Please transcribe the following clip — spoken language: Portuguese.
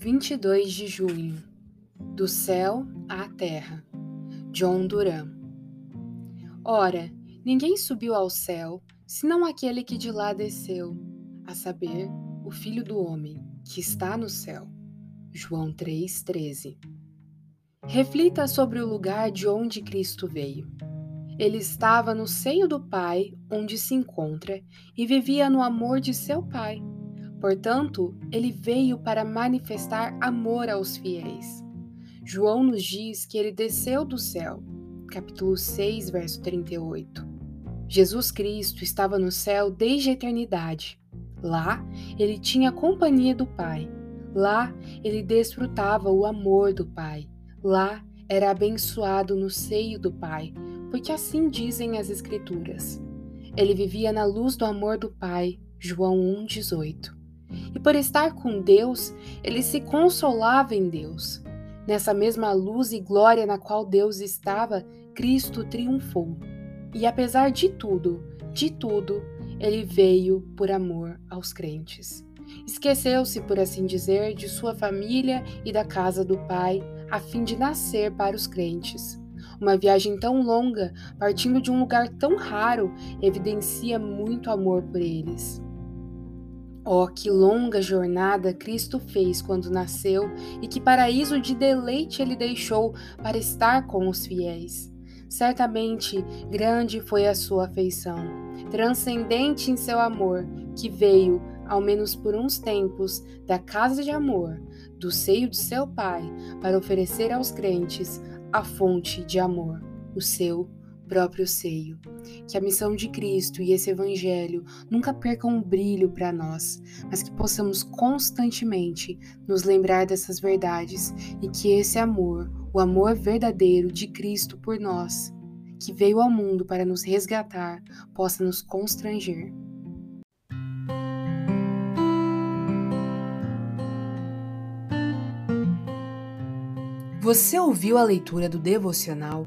22 de junho Do céu à terra John Duran Ora, ninguém subiu ao céu, senão aquele que de lá desceu, a saber, o Filho do Homem, que está no céu. João 3,13 Reflita sobre o lugar de onde Cristo veio. Ele estava no seio do Pai, onde se encontra, e vivia no amor de seu Pai Portanto, ele veio para manifestar amor aos fiéis. João nos diz que ele desceu do céu. Capítulo 6, verso 38. Jesus Cristo estava no céu desde a eternidade. Lá, ele tinha a companhia do Pai. Lá, ele desfrutava o amor do Pai. Lá, era abençoado no seio do Pai, porque assim dizem as Escrituras. Ele vivia na luz do amor do Pai. João 1,18 e por estar com Deus, ele se consolava em Deus. Nessa mesma luz e glória na qual Deus estava, Cristo triunfou. E apesar de tudo, de tudo, ele veio por amor aos crentes. Esqueceu-se, por assim dizer, de sua família e da casa do Pai, a fim de nascer para os crentes. Uma viagem tão longa, partindo de um lugar tão raro, evidencia muito amor por eles. Oh, que longa jornada Cristo fez quando nasceu e que paraíso de deleite ele deixou para estar com os fiéis. Certamente grande foi a sua afeição, transcendente em seu amor, que veio, ao menos por uns tempos, da casa de amor, do seio de seu Pai, para oferecer aos crentes a fonte de amor, o seu próprio seio. Que a missão de Cristo e esse Evangelho nunca percam um brilho para nós, mas que possamos constantemente nos lembrar dessas verdades e que esse amor, o amor verdadeiro de Cristo por nós, que veio ao mundo para nos resgatar, possa nos constranger. Você ouviu a leitura do devocional